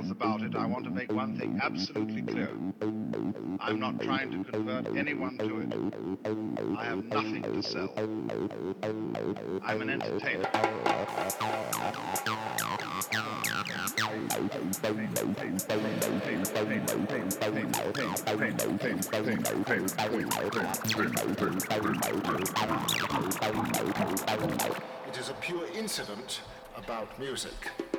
details about it, I want to make one thing absolutely clear. I'm not trying to convert anyone to it. I have nothing to sell. I'm an entertainer. It is a pure incident about music.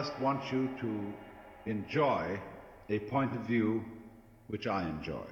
Just want you to enjoy a point of view which I enjoy.